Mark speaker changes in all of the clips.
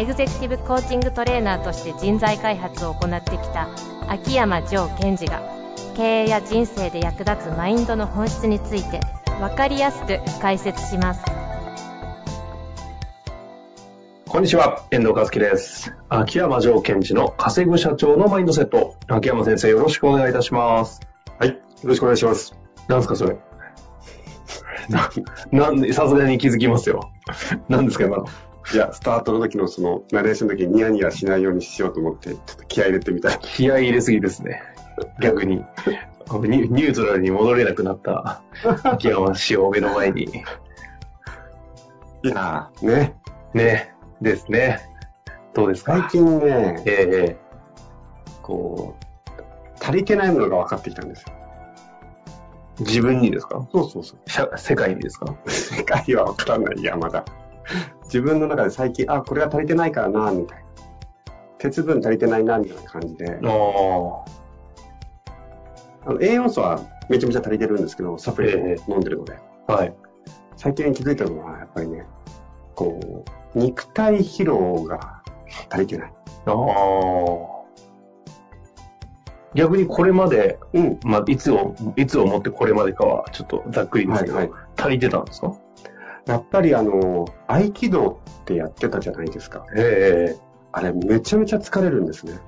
Speaker 1: エグゼクティブコーチングトレーナーとして人材開発を行ってきた秋山城賢治が経営や人生で役立つマインドの本質について分かりやすく解説します
Speaker 2: こんにちは、遠藤和樹です。秋山城賢治の稼ぐ社長のマインドセット。秋山先生、よろしくお願いいたします。
Speaker 3: はい。よろしくお願いします。
Speaker 2: なんですか、それ？な、なんで、さすがに気づきますよ。なんですか、今の？
Speaker 3: いや、スタートの時のその、ナレーションの時にニヤニヤしないようにしようと思って、ちょっと気合い入れてみたい。
Speaker 2: 気合い入れすぎですね。逆に。ニニュートラルに戻れなくなった秋山氏を目の前に。
Speaker 3: いやー、ね。
Speaker 2: ね、ですね。どうですか？
Speaker 3: 最近ね、
Speaker 2: ええ
Speaker 3: こう、足りてないものが分かってきたんですよ。
Speaker 2: 自分にですか？
Speaker 3: そうそうそう。
Speaker 2: 社世界にですか？
Speaker 3: 世界は分からない。いや、まだ。自分の中で最近、あ、これが足りてないからな、みたいな。鉄分足りてないな、みたいな感じで。
Speaker 2: あ
Speaker 3: あの栄養素はめちゃめちゃ足りてるんですけど、サプリを飲んでるので。
Speaker 2: あ。はい。
Speaker 3: 最近気づいたのは、やっぱりね、こう、肉体疲労が足りてない。
Speaker 2: ああ。逆にこれまで、
Speaker 3: うん。
Speaker 2: まあ、いつを、いつをもってこれまでかは、ちょっとざっくりですけど、
Speaker 3: はいはい
Speaker 2: 足りてたんですか？
Speaker 3: やっぱりあの、合気道ってやってたじゃないですか。
Speaker 2: ええ
Speaker 3: あれめちゃめちゃ疲れるんですね。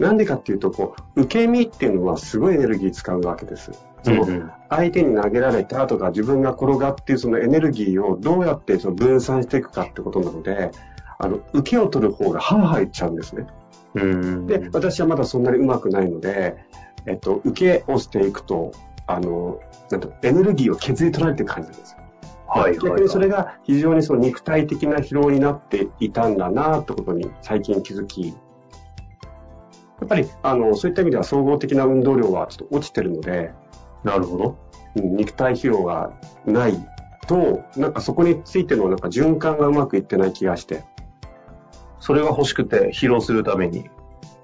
Speaker 3: なんでかっていうと、こう、受け身っていうのはすごいエネルギー使うわけです。その、
Speaker 2: うん
Speaker 3: 相手に投げられたとか自分が転がっていうそのエネルギーをどうやってその分散していくかってことなので、あの、受けを取る方がハーハーいっちゃうんですね。
Speaker 2: うん。
Speaker 3: で、私はまだそんなに上手くないので、えっと、受けをしていくと、あの、なんと、エネルギーを削り取られてる感じなんですよ。
Speaker 2: はい、はい。
Speaker 3: 逆にそれが非常にその肉体的な疲労になっていたんだなってことに最近気づき、やっぱり、あの、そういった意味では総合的な運動量はちょっと落ちてるので、
Speaker 2: なるほど。
Speaker 3: うん肉体疲労がないと、なんかそこについてのなんか循環がうまくいってない気がして。
Speaker 2: それが欲しくて、疲労するために、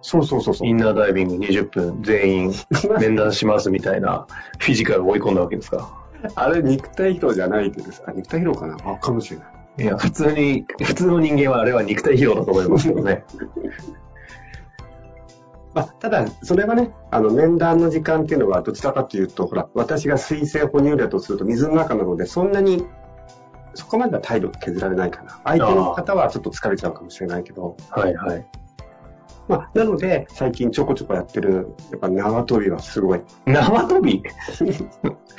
Speaker 3: そうそうそうそう。
Speaker 2: インナーダイビング20分全員面談しますみたいな、フィジカルを追い込んだわけですか。
Speaker 3: あれ肉体疲労じゃないです。あ、肉体疲労かな？あ、かもしれない。
Speaker 2: いや、普通に、普通の人間はあれは肉体疲労だと思いますけどね。
Speaker 3: まあ、ただ、それはね、あの、面談の時間っていうのは、どちらかというと、ほら、私が水性哺乳類だとすると水の中なので、そんなに、そこまでは体力削られないかな。相手の方はちょっと疲れちゃうかもしれないけど、
Speaker 2: はいはい。
Speaker 3: まあ、なので、最近ちょこちょこやってる、やっぱ縄跳びはすごい。
Speaker 2: 縄跳び？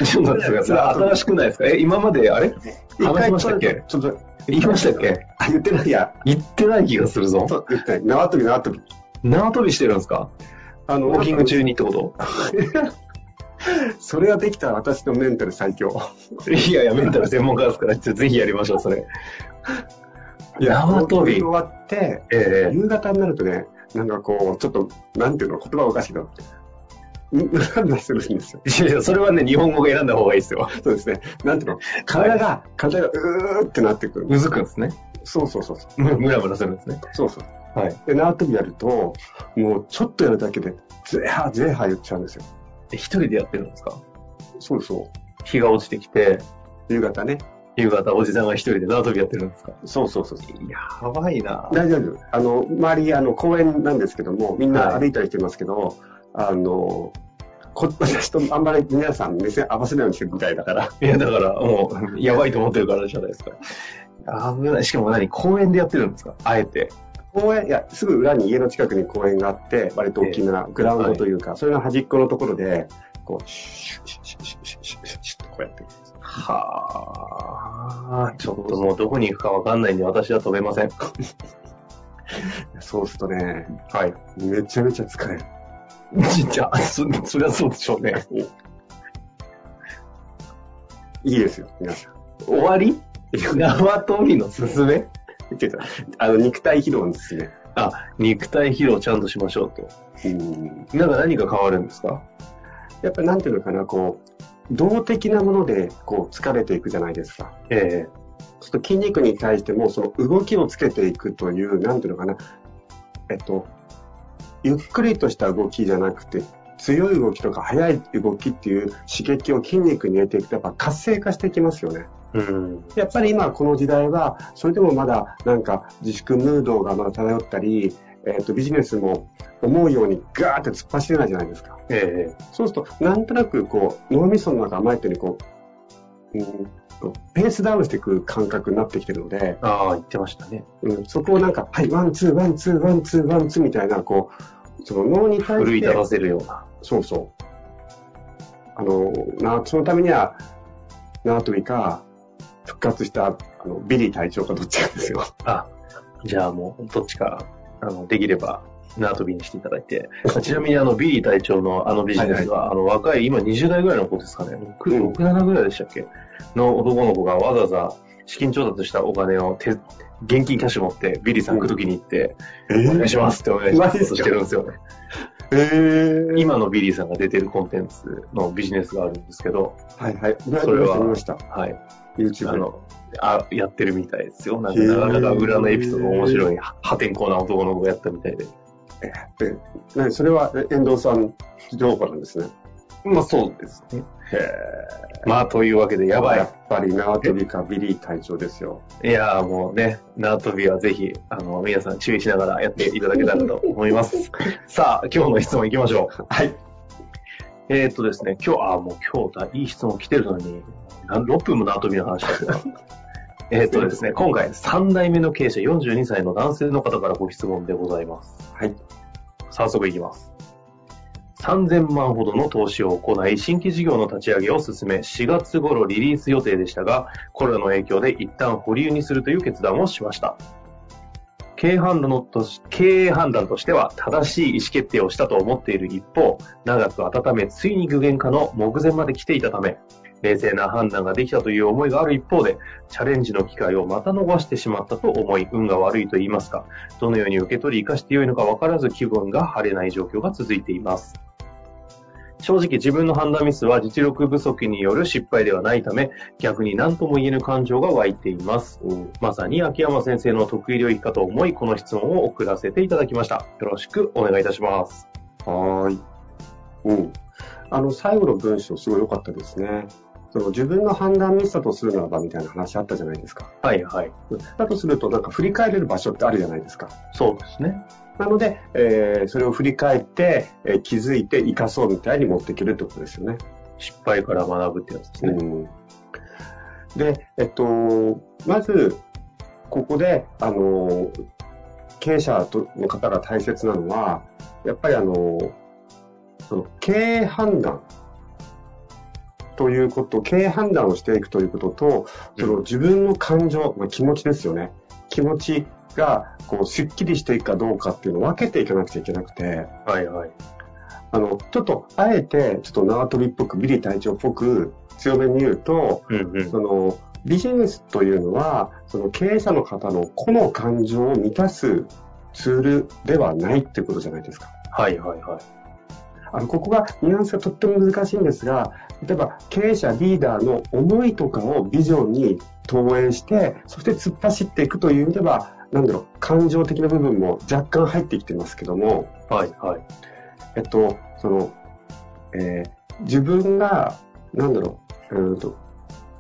Speaker 2: ちょっと待って。新しくないですか？え、今まで、あれ？話しましたっけ？
Speaker 3: ちょっと、
Speaker 2: 言いましたっけ？
Speaker 3: あ、言ってないや。
Speaker 2: 言ってない気がするぞ。
Speaker 3: そう、言ってない。縄跳び、縄跳び。
Speaker 2: 縄跳びしてるんですか？
Speaker 3: あの、
Speaker 2: ウォーキング中にってこと？
Speaker 3: それができたら私のメンタル最強。
Speaker 2: いやいや、メンタル専門家ですから、ぜひやりましょう、それ。
Speaker 3: いや、
Speaker 2: 縄跳び
Speaker 3: 終わって、
Speaker 2: ええ
Speaker 3: 夕方になるとね、なんかこう、ちょっと、なんていうの、言葉おかしいけど、う、うらんだりするんですよ。
Speaker 2: いやいや、それはね、日本語が選んだ方がいいですよ。
Speaker 3: そうですね。なんていうの、体が、体がうーってなってくる。
Speaker 2: うずくんですね。
Speaker 3: そうそうそうそう。
Speaker 2: むムラムラするんですね。
Speaker 3: そうそう。
Speaker 2: はい。
Speaker 3: で、縄跳びやると、もうちょっとやるだけで、ぜはぜは言っちゃうんですよ。
Speaker 2: で一人でやってるんですか？
Speaker 3: そうそ
Speaker 2: 日が落ちてきて、
Speaker 3: う。夕方ね。
Speaker 2: 夕方、おじさんが一人で縄跳びやってるんですか？
Speaker 3: そうそうそうそう。
Speaker 2: やばいな。
Speaker 3: 大丈夫。あの、周り、あの、公園なんですけども、みんな歩いたりしてますけど、はい、あの、こ私とあんまり皆さん目線合わせないようにするみたいだから。
Speaker 2: いや、だから、もう、やばいと思ってるからじゃないですか。危ない。しかも何？公園でやってるんですか？あえて。
Speaker 3: 公園、いや、すぐ裏に家の近くに公園があって、割と大きなグラウンドというか、えーはい、それの端っこのところで、こう、シュッシュッシュッシュッシュッシュッシュッとこうやって。
Speaker 2: はあ、ちょっともうどこに行くかわかんないんで私は飛べません。
Speaker 3: そうするとね、
Speaker 2: はい。
Speaker 3: めちゃめちゃ疲れる。
Speaker 2: じゃあ、そ、そりゃそうでしょうね。
Speaker 3: いいですよ、皆さん。
Speaker 2: 終わり？縄跳びのすすめ？
Speaker 3: 違う違うあの、肉体疲労のですね。
Speaker 2: あ、肉体疲労ちゃんとしましょうと。
Speaker 3: うん
Speaker 2: なんか何か変わるんですか？
Speaker 3: やっぱりなんていうのかな、こう、動的なものでこう疲れていくじゃないですか。
Speaker 2: え
Speaker 3: ちょっと筋肉に対してもその動きをつけていくという、なんていうのかな、えっと、ゆっくりとした動きじゃなくて、強い動きとか速い動きっていう刺激を筋肉に入れていくと、やっぱ活性化していきますよね。
Speaker 2: えうん。
Speaker 3: やっぱり今この時代は、それでもまだなんか自粛ムードがまだ漂ったり、えっと、ビジネスも思うようにガーって突っ走れないじゃないですか。
Speaker 2: ええ
Speaker 3: そうすると、なんとなくこう、脳みその中甘えてにこう、うんと、ペースダウンしていく感覚になってきてるので、
Speaker 2: ああ、言ってましたね。
Speaker 3: うん、そこをなんか、はい、ワン、ツー、ワン、ツー、ワン、ツー、ワン、ツーみたいな、こう、その脳に対して、
Speaker 2: 奮い立たせるような。
Speaker 3: そうそう。あの、な、そのためには、縄跳びか、復活した、あの、ビリー隊長かどっちかですよ。
Speaker 2: あ、じゃあもう、どっちか、あの、できれば、縄跳びにしていただいて。ちなみに、あの、ビリー隊長のあのビジネスは、あの、若い、今20代ぐらいの子ですかね。6、
Speaker 3: うん
Speaker 2: 6 7ぐらいでしたっけ？の男の子がわざわざ資金調達したお金を手、現金キャッシュ持って、ビリーさん来るときに行って、
Speaker 3: え
Speaker 2: お願いしますってお願いします
Speaker 3: マジですか？
Speaker 2: してるんですよね。
Speaker 3: えー、
Speaker 2: 今のビリーさんが出てるコンテンツのビジネスがあるんですけど、
Speaker 3: はいはい。
Speaker 2: それは。はい。
Speaker 3: YouTube
Speaker 2: あの、あ、やってるみたいですよ。なんか、なかなか裏のエピソード面白い、破天荒な男の子がやったみたいで。
Speaker 3: で、ね、それはえ遠藤さん情報なんですね。
Speaker 2: まあそうですね。
Speaker 3: へ
Speaker 2: まあというわけで、やばい
Speaker 3: やっ。ぱり縄跳びかビリー隊長ですよ。
Speaker 2: いやーもうね、縄跳びはぜひ、あの、皆さん注意しながらやっていただけたらと思います。さあ、今日の質問いきましょう。
Speaker 3: はい。
Speaker 2: えー、っとですね、今日、あーもう今日だ、いい質問来てるのに、なん6分も縄跳びの話だ。えーっとですね、今回3代目の経営者42歳の男性の方からご質問でございます。
Speaker 3: はい。
Speaker 2: 早速いきます。3000万ほどの投資を行い、新規事業の立ち上げを進め、4月頃リリース予定でしたが、コロナの影響で一旦保留にするという決断をしました。経営判断のとし経営判断としては正しい意思決定をしたと思っている一方、長く温め、ついに具現化の目前まで来ていたため、冷静な判断ができたという思いがある一方で、チャレンジの機会をまた逃してしまったと思い、運が悪いと言いますか、どのように受け取り生かしてよいのか分からず気分が晴れない状況が続いています。正直自分の判断ミスは実力不足による失敗ではないため、逆に何とも言えぬ感情が湧いています。
Speaker 3: うん
Speaker 2: まさに秋山先生の得意領域かと思い、この質問を送らせていただきました。よろしくお願いいたします。
Speaker 3: はい。うん。あの、最後の文章すごい良かったですね。その自分の判断ミスだとするならばみたいな話あったじゃないですか。
Speaker 2: はいはい。
Speaker 3: だとするとなんか振り返れる場所ってあるじゃないですか。
Speaker 2: そうですね。
Speaker 3: なので、えーそれを振り返って、えー気づいて生かそうみたいに持っていけるってことですよね。
Speaker 2: 失敗から学ぶってやつですね。
Speaker 3: うんで、えっと、まず、ここで、あの、経営者との方が大切なのは、やっぱりあの、その経営判断ということ、経営判断をしていくということと、その自分の感情、まあ、気持ちですよね。気持ちが、こう、すっきりしていくかどうかっていうのを分けていかなくちゃいけなくて、
Speaker 2: はいはい。
Speaker 3: あの、ちょっと、あえて、ちょっと縄跳びっぽく、ビリー隊長っぽく、強めに言うと、
Speaker 2: うんうん。
Speaker 3: その、ビジネスというのは、その経営者の方の個の感情を満たすツールではないってことじゃないですか。
Speaker 2: はいはいはい。
Speaker 3: あの、ここが、ニュアンスがとっても難しいんですが、例えば、経営者、リーダーの思いとかをビジョンに投影して、そして突っ走っていくという意味では、なんだろう、感情的な部分も若干入ってきてますけども、
Speaker 2: はいはい。
Speaker 3: えっと、その、えー自分が、なんだろう、うーんと、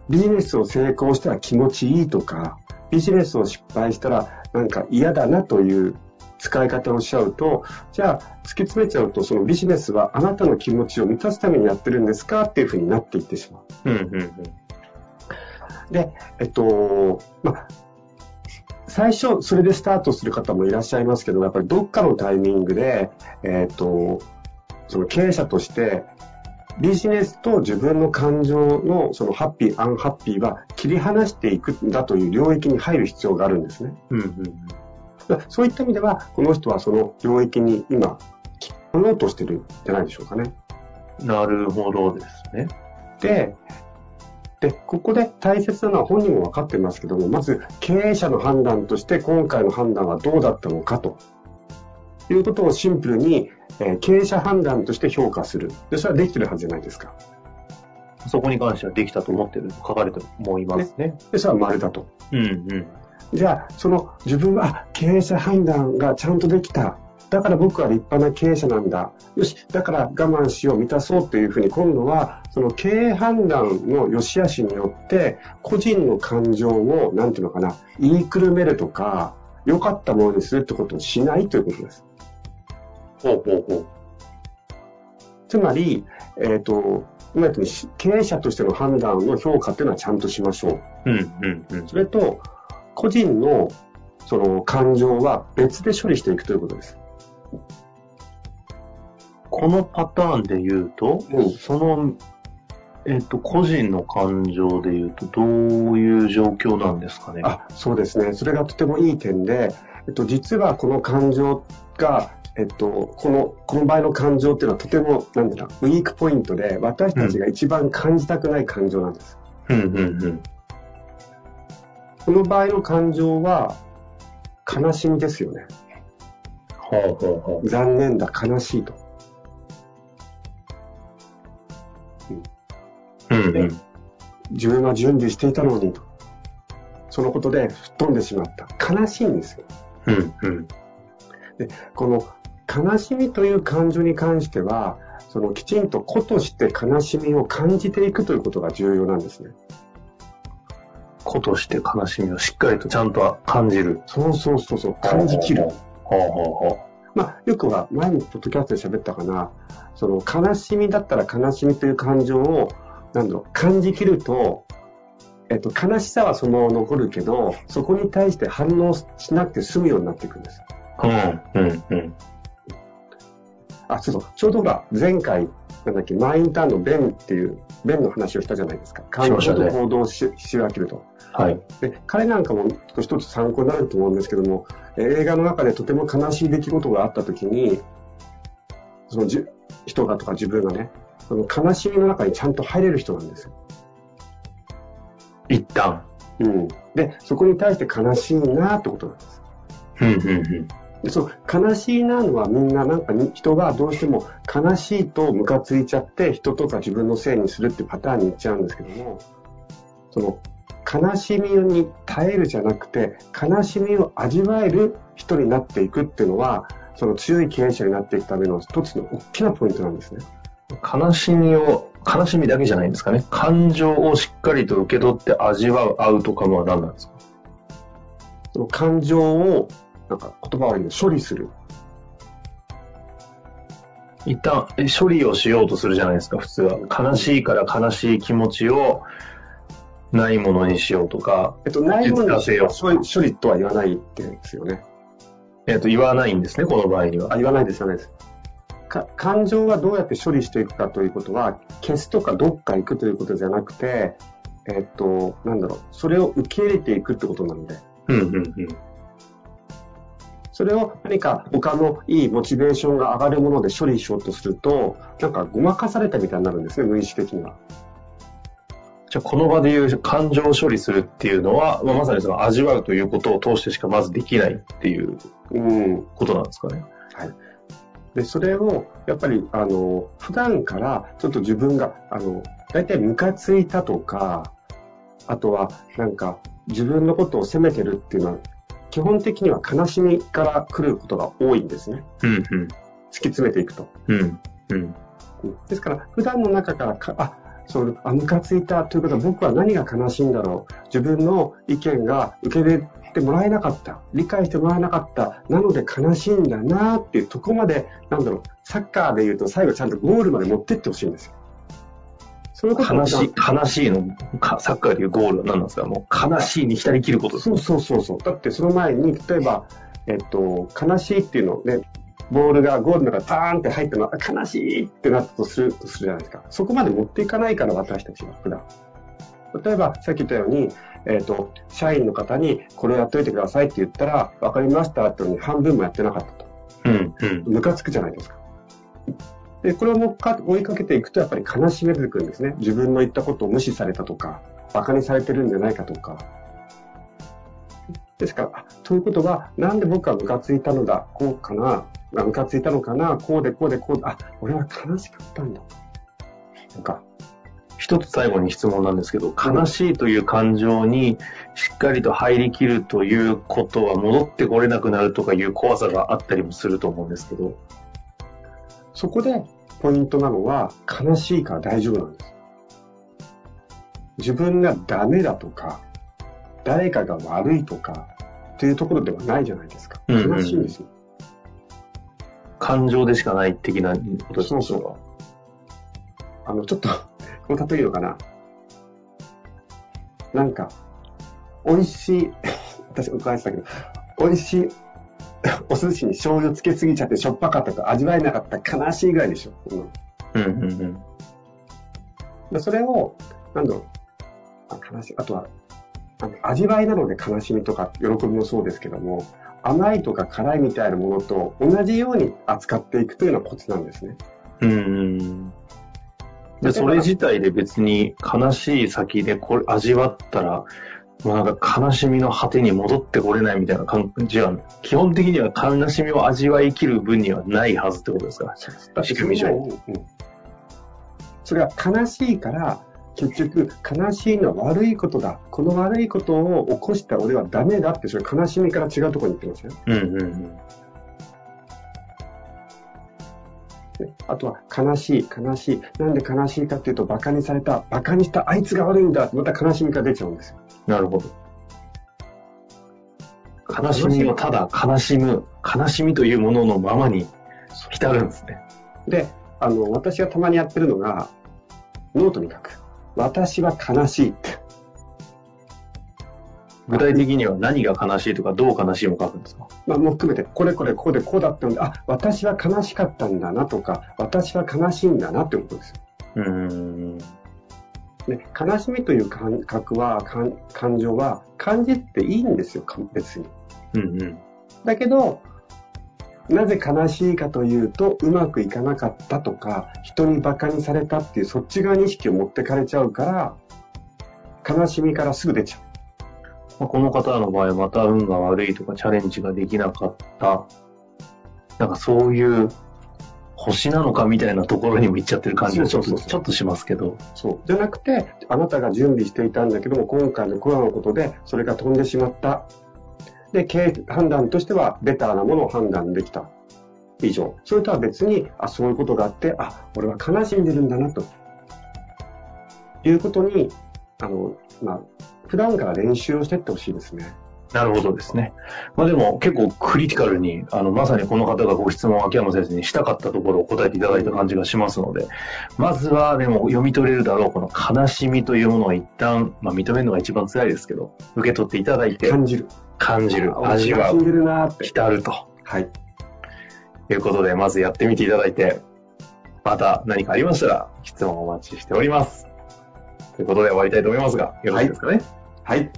Speaker 3: ビジネスを成功したら気持ちいいとか、ビジネスを失敗したらなんか嫌だなという使い方をしちゃうと、じゃあ突き詰めちゃうと、そのビジネスはあなたの気持ちを満たすためにやってるんですか？っていうふうになっていってしまう。
Speaker 2: うんうんうん。
Speaker 3: で、えっと、まあ、最初、それでスタートする方もいらっしゃいますけど、やっぱりどっかのタイミングで、えっと、その経営者として、ビジネスと自分の感情のそのハッピー、アンハッピーは切り離していくんだという領域に入る必要があるんですね。
Speaker 2: うんうん
Speaker 3: そういった意味では、この人はその領域に今、来ようとしてるんじゃないでしょうかね。
Speaker 2: なるほどですね。
Speaker 3: で、で、ここで大切なのは本人も分かってますけども、まず経営者の判断として今回の判断はどうだったのかということをシンプルに、えー経営者判断として評価する。で、それはできてるはずじゃないですか。
Speaker 2: そこに関してはできたと思ってる、書かれてる思いますね。
Speaker 3: で、それは丸だと。
Speaker 2: うんうん。
Speaker 3: じゃあ、その自分は、あ経営者判断がちゃんとできた。だから僕は立派な経営者なんだ。よし、だから我慢しよう、満たそうというふうに、今度は、その経営判断の良し悪しによって、個人の感情を、なんていうのかな、言いくるめるとか、良かったものにするってことをしないということです。
Speaker 2: ほうほうほう。
Speaker 3: つまり、えっ、と、今言ったように経営者としての判断の評価っていうのはちゃんとしましょう。
Speaker 2: うんうんうん。
Speaker 3: それと、個人のその感情は別で処理していくということです。
Speaker 2: このパターンで言うと、
Speaker 3: うん
Speaker 2: その、えっ、と、個人の感情で言うと、どういう状況なんですかね？
Speaker 3: あ、そうですね。それがとてもいい点で、えっと、実はこの感情が、えっと、この、この場合の感情っていうのはとても、なんだろう、ウィークポイントで、私たちが一番感じたくない感情なんです。
Speaker 2: うんうんうん。
Speaker 3: この場合の感情は、悲しみですよね。
Speaker 2: ほうほうほう。
Speaker 3: 残念だ、悲しいと。
Speaker 2: うんうん。
Speaker 3: 自分は準備していたのにと。そのことで吹っ飛んでしまった。悲しいんですよ。
Speaker 2: うんうん。
Speaker 3: この悲しみという感情に関しては、そのきちんと子として悲しみを感じていくということが重要なんですね。
Speaker 2: 子として悲しみをしっかりとちゃんと感じる。
Speaker 3: そうそうそうそう、感じきる。
Speaker 2: ほうほうほ
Speaker 3: まあ、よくは前にポッドキャストで喋ったかな、その悲しみだったら悲しみという感情を、なんだろう、感じきると、えっと、悲しさはそのまま残るけど、そこに対して反応しなくて済むようになっていくんです。
Speaker 2: う。うんうんうん。
Speaker 3: あ、そうそう、ちょうどほら、前回、なんだっけ、マインターンのベンっていう、ベンの話をしたじゃないですか。感情と行動をし仕分けると。
Speaker 2: はい。
Speaker 3: で、彼なんかも一つ参考になると思うんですけども、えー映画の中でとても悲しい出来事があったときに、そのじ人がとか自分がね、その悲しみの中にちゃんと入れる人なんですよ。
Speaker 2: 一旦。
Speaker 3: うん。で、そこに対して悲しいなってことなんです。
Speaker 2: うんうんうん。
Speaker 3: でその悲しいなのはみんななんかに人がどうしても悲しいとムカついちゃって人とか自分のせいにするっていうパターンに行っちゃうんですけども、その悲しみに耐えるじゃなくて悲しみを味わえる人になっていくっていうのは、その強い経営者になっていくための一つの大きなポイントなんですね。
Speaker 2: 悲しみを、悲しみだけじゃないんですかね。感情をしっかりと受け取って味わうアウトカムは何なんですか？
Speaker 3: その感情をなんか言葉悪いの処理する。
Speaker 2: 一旦え処理をしようとするじゃないですか、普通は。悲しいから悲しい気持ちをないものにしようとか、
Speaker 3: えっと、ないものに
Speaker 2: 実せよ
Speaker 3: 処理処理とは言わないって言うんですよね。
Speaker 2: えっ、と、言わないんですね、この場合には
Speaker 3: あ、。言わないです、言わないです。か感情はどうやって処理していくかということは、消すとかどっか行くということじゃなくて、えっと、なんだろう、それを受け入れていくってことなので、
Speaker 2: うんうんうん。
Speaker 3: それを何か他のいいモチベーションが上がるもので処理しようとすると、なんかごまかされたみたいになるんですね、無意識的には。
Speaker 2: じゃあ、この場でいう感情を処理するっていうのは、まあ、まさにその味わうということを通してしかまずできないっていう
Speaker 3: うん。
Speaker 2: ことなんですかね。
Speaker 3: で、それを、やっぱり、あの、普段から、ちょっと自分が、あの、大体ムカついたとか、あとは、なんか、自分のことを責めてるっていうのは、基本的には悲しみから来ることが多いんですね。
Speaker 2: うん
Speaker 3: 突き詰めていくと。
Speaker 2: うん。うん。うん。
Speaker 3: うんですから、普段の中からか、あ、そう、あ、ムカついたということは僕は何が悲しいんだろう。自分の意見が受け入れてもらえなかった。理解してもらえなかった。なので悲しいんだなっていうとこまで、なんだろう、サッカーで言うと最後ちゃんとゴールまで持ってってほしいんですよ。そういうこと
Speaker 2: 悲しい、悲しいの、かサッカーでいうゴールは何なんですか？もう悲しいに浸り切ることです
Speaker 3: そうそうそうそう。だってその前に、例えば、えっと、悲しいっていうのをね、ボールがゴールの中にパーンって入ってのは悲しいってなったとするとするじゃないですか。そこまで持っていかないから私たちは普段。例えば、さっき言ったように、えっ、と、社員の方にこれをやっといてくださいって言ったら、わかりましたってのに半分もやってなかったと。
Speaker 2: うん。うん。
Speaker 3: ムカつくじゃないですか。で、これをもうか追いかけていくと、やっぱり悲しめてくるんですね。自分の言ったことを無視されたとか、馬鹿にされてるんじゃないかとか。ですから、あということは、なんで僕はムカついたのだ、こうかな。ムカついたのかなこうでこうでこうで、あ、俺は悲しかったんだ。とか。
Speaker 2: 一つ最後に質問なんですけど、悲しいという感情にしっかりと入りきるということは戻ってこれなくなるとかいう怖さがあったりもすると思うんですけど。
Speaker 3: そこでポイントなのは、悲しいから大丈夫なんです。自分がダメだとか、誰かが悪いとか、っていうところではないじゃないですか。悲しいんですよ。
Speaker 2: 感情でしかない的なことです
Speaker 3: そうそう。あの、ちょっと こう例えるのかな。なんか、美味しい、私伺いましたけど、美味しい お寿司に醤油つけすぎちゃってしょっぱかったと味わえなかった悲しいぐらいでしょ。
Speaker 2: うん。うんうん
Speaker 3: うん。それを、なんだろう、あ悲しい。あとは、味わいなので悲しみとか喜びもそうですけども、甘いとか辛いみたいなものと同じように扱っていくというのがコツなんですね。
Speaker 2: うん。で、それ自体で別に悲しい先でこれ味わったら、もうなんか悲しみの果てに戻ってこれないみたいな感じは、基本的には悲しみを味わいきる分にはないはずってことですか仕組み上。うん、
Speaker 3: それは悲しいから、結局、悲しいのは悪いことだ。この悪いことを起こした俺はダメだって、それ悲しみから違うところに行ってますよ。
Speaker 2: うんうんうん。
Speaker 3: あとは悲しい、悲しい。なんで悲しいかっていうと、馬鹿にされた、馬鹿にしたあいつが悪いんだまた悲しみが出ちゃうんですよ。
Speaker 2: なるほど。悲しみをただ悲しむ、悲しみというもののままに浸るんですね。
Speaker 3: で、あの、私がたまにやってるのが、ノートに書く。私は悲しいって。
Speaker 2: 具体的には何が悲しいとか、どう悲しいも書くんですか？
Speaker 3: まあ、もう含めて、これこれこうでこうだったので、あ、私は悲しかったんだなとか、私は悲しいんだなってことですよ。
Speaker 2: うん。
Speaker 3: ね、悲しみという感覚は、感感情は感じていいんですよ、別に。
Speaker 2: うんうん。
Speaker 3: だけど、なぜ悲しいかというと、うまくいかなかったとか、人に馬鹿にされたっていうそっち側に意識を持ってかれちゃうから、悲しみからすぐ出ちゃう。
Speaker 2: まあ、この方の場合はまた運が悪いとかチャレンジができなかった。なんかそういう星なのかみたいなところにも行っちゃってる感じがちょっとちょっとしますけど。
Speaker 3: そう。じゃなくて、あなたが準備していたんだけども、今回のコロナのことでそれが飛んでしまった。で、経営判断としてはベターなものを判断できた。以上。それとは別に、あ、そういうことがあって、あ、俺は悲しんでるんだな、ということに、あの、まあ、普段から練習をしていってほしいですね。
Speaker 2: なるほどですね。まあでも結構クリティカルに、あの、まさにこの方がご質問を秋山先生にしたかったところを答えていただいた感じがしますので、まずはでも読み取れるだろう、この悲しみというものを一旦、まあ認めるのが一番辛いですけど、受け取っていただいて、
Speaker 3: 感じる。
Speaker 2: 感じる。味わう。浸ると。
Speaker 3: はい。
Speaker 2: ということで、まずやってみていただいて、また何かありましたら質問をお待ちしております。ということで終わりたいと思いますが、よろしいですかね？
Speaker 3: はい。
Speaker 2: はい。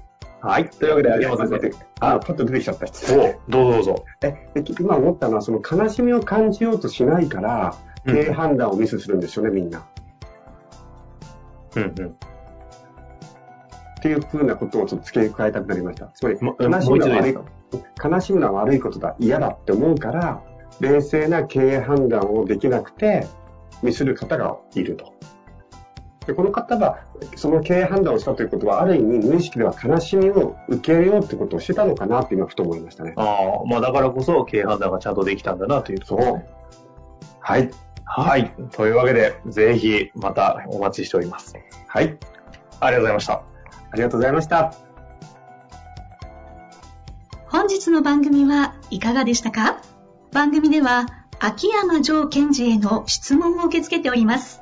Speaker 2: というわけで、ありがとうございます。あ、
Speaker 3: パッと出てきちゃった。
Speaker 2: おどうぞどうぞ。
Speaker 3: え、今思ったのは、その悲しみを感じようとしないから、経営判断をミスするんですよね、みんな。
Speaker 2: うんうん。
Speaker 3: っていうふうなことをちょっと付け加えたくなりました。つまり、悲しむのは悪い、悲しむのは悪いことだ、嫌だって思うから、冷静な経営判断をできなくて、ミスる方がいると。でこの方がその経営判断をしたということは、ある意味無意識では悲しみを受け入れようということをしてたのかなって今ふと思いましたね。
Speaker 2: ああ、まあだからこそ経営判断がちゃんとできたんだなというところですね。
Speaker 3: はい。
Speaker 2: はい。というわけで、ぜひまたお待ちしております。
Speaker 3: はい。
Speaker 2: ありがとうございました。あ
Speaker 3: りがとうございました。
Speaker 4: 本日の番組はいかがでしたか？番組では秋山城賢治への質問を受け付けております。